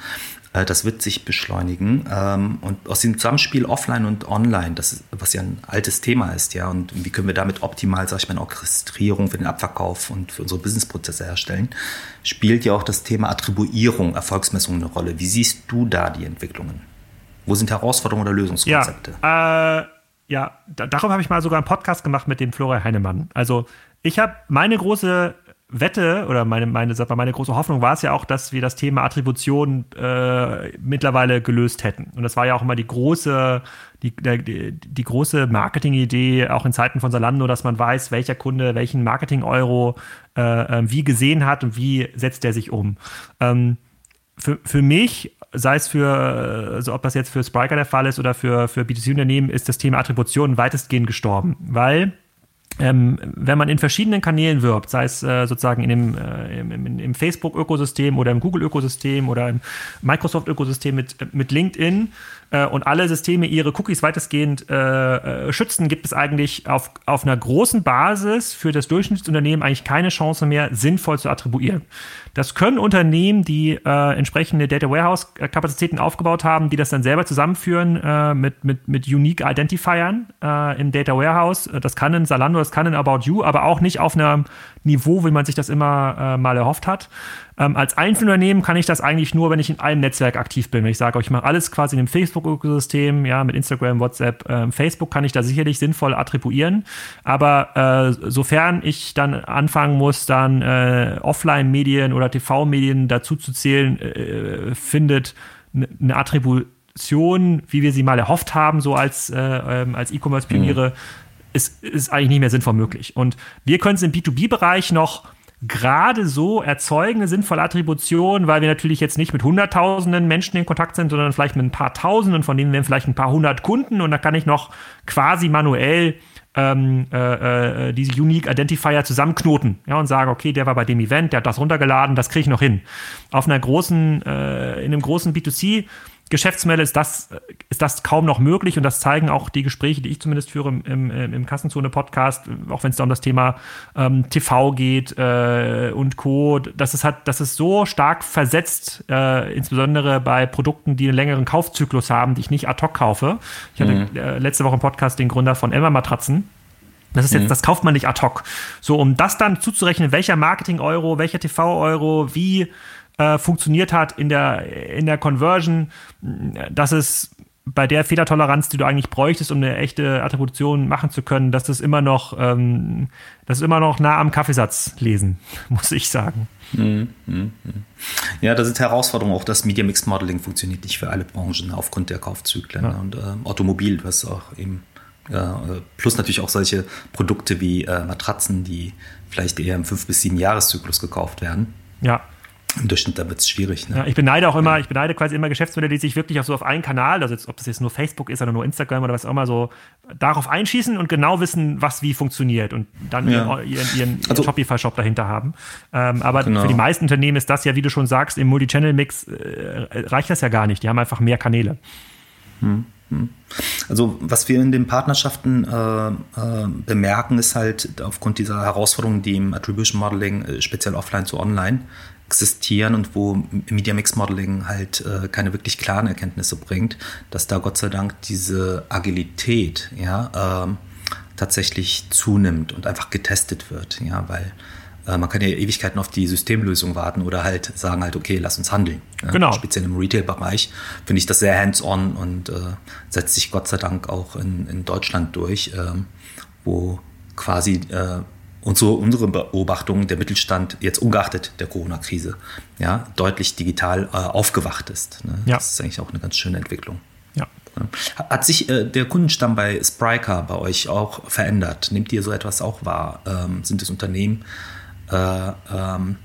Äh, das wird sich beschleunigen. Ähm, und aus dem Zusammenspiel offline und online, das ist, was ja ein altes Thema ist, ja, und wie können wir damit optimal, sag ich mal, Orchestrierung für den Abverkauf und für unsere Businessprozesse herstellen, spielt ja auch das Thema Attribuierung, Erfolgsmessung eine Rolle. Wie siehst du da die Entwicklungen? Wo sind Herausforderungen oder Lösungskonzepte? Ja, äh, ja darüber habe ich mal sogar einen Podcast gemacht mit dem Florian Heinemann. Also ich habe meine große Wette oder meine, meine, meine große Hoffnung war es ja auch, dass wir das Thema Attribution äh, mittlerweile gelöst hätten. Und das war ja auch immer die große, die, die, die große Marketing-Idee, auch in Zeiten von Salando, dass man weiß, welcher Kunde welchen Marketing-Euro äh, äh wie gesehen hat und wie setzt er sich um. Ähm, für, für mich, sei es für, also ob das jetzt für Spriker der Fall ist oder für, für B2C-Unternehmen, ist das Thema Attribution weitestgehend gestorben, weil ähm, wenn man in verschiedenen Kanälen wirbt, sei es äh, sozusagen in dem, äh, im, im Facebook-Ökosystem oder im Google-Ökosystem oder im Microsoft-Ökosystem mit, mit LinkedIn äh, und alle Systeme ihre Cookies weitestgehend äh, äh, schützen, gibt es eigentlich auf, auf einer großen Basis für das Durchschnittsunternehmen eigentlich keine Chance mehr, sinnvoll zu attribuieren. Das können Unternehmen, die äh, entsprechende Data Warehouse-Kapazitäten aufgebaut haben, die das dann selber zusammenführen äh, mit, mit, mit Unique Identifiern äh, im Data Warehouse. Das kann in Salando, das kann in About You, aber auch nicht auf einem Niveau, wie man sich das immer äh, mal erhofft hat. Ähm, als Einzelunternehmen kann ich das eigentlich nur, wenn ich in einem Netzwerk aktiv bin. Wenn ich sage, ich mache alles quasi in dem Facebook-Ökosystem, ja, mit Instagram, WhatsApp, ähm, Facebook kann ich da sicherlich sinnvoll attribuieren. Aber äh, sofern ich dann anfangen muss, dann äh, Offline-Medien oder TV-Medien dazu zu zählen, äh, findet eine Attribution, wie wir sie mal erhofft haben, so als, äh, ähm, als E-Commerce-Pioniere, mhm. ist, ist eigentlich nicht mehr sinnvoll möglich. Und wir können es im B2B-Bereich noch gerade so erzeugen eine sinnvolle Attribution, weil wir natürlich jetzt nicht mit hunderttausenden Menschen in Kontakt sind, sondern vielleicht mit ein paar Tausenden, von denen wir vielleicht ein paar hundert Kunden und da kann ich noch quasi manuell ähm, äh, äh, diese Unique Identifier zusammenknoten ja, und sagen, okay, der war bei dem Event, der hat das runtergeladen, das kriege ich noch hin. Auf einer großen, äh, in einem großen B2C Geschäftsmodell ist das, ist das kaum noch möglich und das zeigen auch die Gespräche, die ich zumindest führe im, im, im Kassenzone-Podcast, auch wenn es da um das Thema ähm, TV geht äh, und Co., dass es, hat, dass es so stark versetzt, äh, insbesondere bei Produkten, die einen längeren Kaufzyklus haben, die ich nicht ad hoc kaufe. Ich hatte mhm. äh, letzte Woche im Podcast den Gründer von Emma Matratzen, das ist jetzt, mhm. das kauft man nicht ad hoc. So, um das dann zuzurechnen, welcher Marketing-Euro, welcher TV-Euro, wie äh, funktioniert hat in der, in der Conversion, dass es bei der Fehlertoleranz, die du eigentlich bräuchtest, um eine echte Attribution machen zu können, dass das immer noch, ähm, das ist immer noch nah am Kaffeesatz lesen, (laughs) muss ich sagen. Mhm, mhm, mhm. Ja, das ist Herausforderung. Auch das Media Mix Modeling funktioniert nicht für alle Branchen aufgrund der Kaufzyklen. Ja. Und äh, Automobil, hast auch eben, äh, plus natürlich auch solche Produkte wie äh, Matratzen, die vielleicht eher im 5- bis 7 Jahreszyklus gekauft werden. Ja. Im Durchschnitt, da wird es schwierig. Ne? Ja, ich beneide auch immer, ich beneide quasi immer Geschäftsmodelle, die sich wirklich auch so auf einen Kanal, also jetzt, ob das jetzt nur Facebook ist oder nur Instagram oder was auch immer, so darauf einschießen und genau wissen, was wie funktioniert und dann ja. ihren, ihren, ihren also, Shopify-Shop dahinter haben. Ähm, aber genau. für die meisten Unternehmen ist das ja, wie du schon sagst, im Multichannel-Mix äh, reicht das ja gar nicht. Die haben einfach mehr Kanäle. Hm, hm. Also was wir in den Partnerschaften äh, äh, bemerken, ist halt aufgrund dieser Herausforderungen, die im Attribution Modeling äh, speziell offline zu online existieren und wo Media Mix Modeling halt äh, keine wirklich klaren Erkenntnisse bringt, dass da Gott sei Dank diese Agilität ja, ähm, tatsächlich zunimmt und einfach getestet wird, ja, weil äh, man kann ja Ewigkeiten auf die Systemlösung warten oder halt sagen halt, okay, lass uns handeln. Ja? Genau. Speziell im Retail-Bereich finde ich das sehr hands-on und äh, setzt sich Gott sei Dank auch in, in Deutschland durch, ähm, wo quasi äh, und so unsere Beobachtung, der Mittelstand jetzt ungeachtet der Corona-Krise ja, deutlich digital äh, aufgewacht ist. Ne? Ja. Das ist eigentlich auch eine ganz schöne Entwicklung. Ja, Hat sich äh, der Kundenstamm bei Spryker bei euch auch verändert? Nehmt ihr so etwas auch wahr? Ähm, sind es Unternehmen, äh, ähm,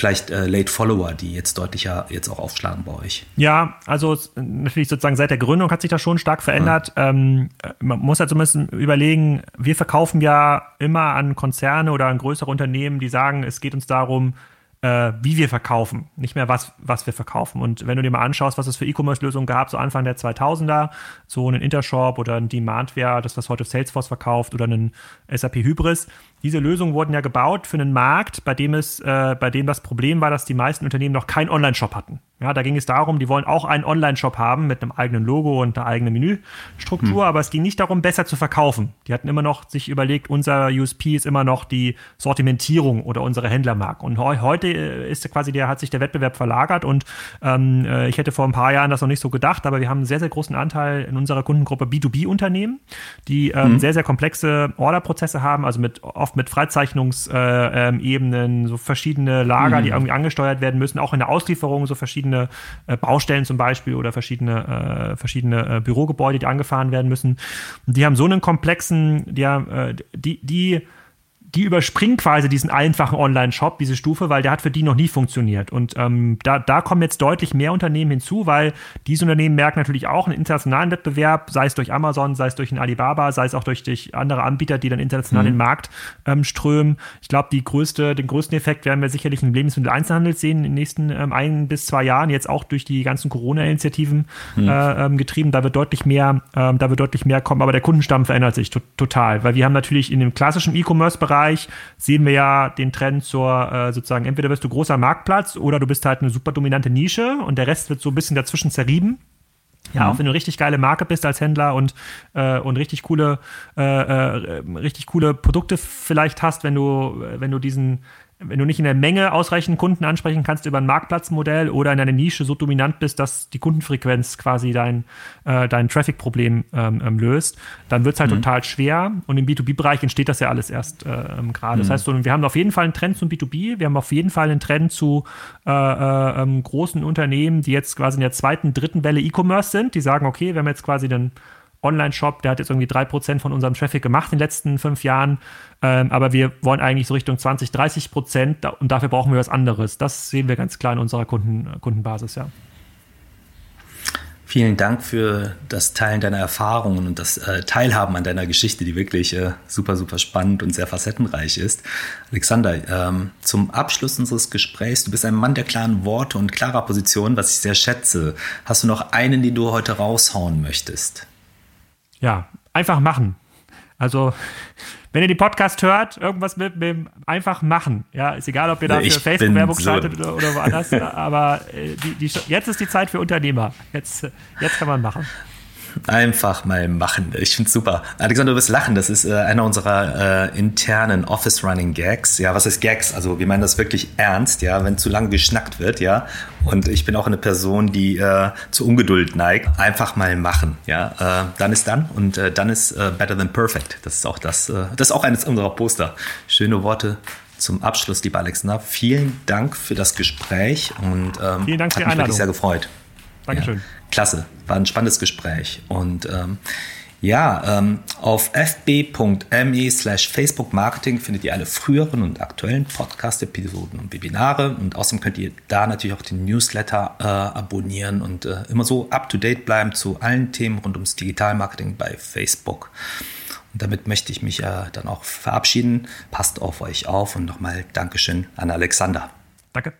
vielleicht äh, Late Follower, die jetzt deutlicher jetzt auch aufschlagen bei euch? Ja, also natürlich sozusagen seit der Gründung hat sich das schon stark verändert. Ja. Ähm, man muss halt zumindest überlegen, wir verkaufen ja immer an Konzerne oder an größere Unternehmen, die sagen, es geht uns darum, äh, wie wir verkaufen, nicht mehr was, was wir verkaufen. Und wenn du dir mal anschaust, was es für E-Commerce-Lösungen gab, so Anfang der 2000er, so einen Intershop oder ein Demandware, das was heute Salesforce verkauft oder einen SAP Hybris, diese Lösungen wurden ja gebaut für einen Markt, bei dem es, äh, bei dem das Problem war, dass die meisten Unternehmen noch keinen Online-Shop hatten. Ja, da ging es darum, die wollen auch einen Online-Shop haben mit einem eigenen Logo und einer eigenen Menüstruktur, hm. aber es ging nicht darum, besser zu verkaufen. Die hatten immer noch sich überlegt, unser USP ist immer noch die Sortimentierung oder unsere Händlermarke. Und heute ist quasi der, hat sich der Wettbewerb verlagert und ähm, äh, ich hätte vor ein paar Jahren das noch nicht so gedacht, aber wir haben einen sehr, sehr großen Anteil in unserer Kundengruppe B2B-Unternehmen, die ähm, hm. sehr, sehr komplexe Orderprozesse haben, also mit oft mit Freizeichnungsebenen, so verschiedene Lager, hm. die irgendwie angesteuert werden müssen, auch in der Auslieferung so verschiedene äh, Baustellen zum Beispiel oder verschiedene, äh, verschiedene äh, Bürogebäude, die angefahren werden müssen. Und die haben so einen komplexen, die, äh, die, die die überspringen quasi diesen einfachen Online-Shop, diese Stufe, weil der hat für die noch nie funktioniert. Und ähm, da, da kommen jetzt deutlich mehr Unternehmen hinzu, weil diese Unternehmen merken natürlich auch einen internationalen Wettbewerb, sei es durch Amazon, sei es durch einen Alibaba, sei es auch durch, durch andere Anbieter, die dann international mhm. in den Markt ähm, strömen. Ich glaube, die größte, den größten Effekt werden wir sicherlich im Lebensmitteleinzelhandel sehen in den nächsten ähm, ein bis zwei Jahren, jetzt auch durch die ganzen Corona-Initiativen mhm. äh, ähm, getrieben. Da wird deutlich mehr, ähm, da wird deutlich mehr kommen, aber der Kundenstamm verändert sich total, weil wir haben natürlich in dem klassischen E-Commerce-Bereich Bereich sehen wir ja den Trend zur äh, sozusagen, entweder bist du großer Marktplatz oder du bist halt eine super dominante Nische und der Rest wird so ein bisschen dazwischen zerrieben. Ja, mhm. auch wenn du richtig geile Marke bist als Händler und, äh, und richtig coole, äh, äh, richtig coole Produkte vielleicht hast, wenn du, wenn du diesen, wenn du nicht in der Menge ausreichend Kunden ansprechen kannst über ein Marktplatzmodell oder in einer Nische so dominant bist, dass die Kundenfrequenz quasi dein, äh, dein Traffic-Problem ähm, ähm, löst, dann wird es halt mhm. total schwer. Und im B2B-Bereich entsteht das ja alles erst äh, ähm, gerade. Mhm. Das heißt, so, wir haben auf jeden Fall einen Trend zum B2B, wir haben auf jeden Fall einen Trend zu äh, äh, ähm, großen Unternehmen, die jetzt quasi in der zweiten, dritten Welle E-Commerce sind, die sagen, okay, wir haben jetzt quasi den Online-Shop, der hat jetzt irgendwie drei Prozent von unserem Traffic gemacht in den letzten fünf Jahren. Ähm, aber wir wollen eigentlich so Richtung 20, 30 Prozent und dafür brauchen wir was anderes. Das sehen wir ganz klar in unserer Kunden, Kundenbasis, ja. Vielen Dank für das Teilen deiner Erfahrungen und das äh, Teilhaben an deiner Geschichte, die wirklich äh, super, super spannend und sehr facettenreich ist. Alexander, ähm, zum Abschluss unseres Gesprächs, du bist ein Mann der klaren Worte und klarer Position, was ich sehr schätze. Hast du noch einen, den du heute raushauen möchtest? Ja, einfach machen. Also (laughs) wenn ihr den Podcast hört, irgendwas mit, mit einfach machen. Ja, ist egal, ob ihr da für Facebook-Werbung so schaltet oder, oder woanders, (laughs) aber äh, die, die, jetzt ist die Zeit für Unternehmer. Jetzt, jetzt kann man machen. Einfach mal machen. Ich finde es super. Alexander, du wirst lachen. Das ist äh, einer unserer äh, internen Office-Running-Gags. Ja, was ist Gags? Also wir meinen das wirklich ernst, ja, wenn zu lange geschnackt wird, ja. Und ich bin auch eine Person, die äh, zu Ungeduld neigt. Einfach mal machen, ja. Äh, dann ist dann und äh, dann ist äh, better than perfect. Das ist auch das. Äh, das ist auch eines unserer Poster. Schöne Worte zum Abschluss, lieber Alexander. Vielen Dank für das Gespräch und ähm, Vielen Dank für hat mich wirklich sehr gefreut. Dankeschön. Ja klasse, war ein spannendes Gespräch. Und ähm, ja, ähm, auf fb.me slash Facebook Marketing findet ihr alle früheren und aktuellen Podcast-Episoden und Webinare. Und außerdem könnt ihr da natürlich auch den Newsletter äh, abonnieren und äh, immer so up-to-date bleiben zu allen Themen rund ums Digitalmarketing bei Facebook. Und damit möchte ich mich äh, dann auch verabschieden. Passt auf euch auf und nochmal Dankeschön an Alexander. Danke.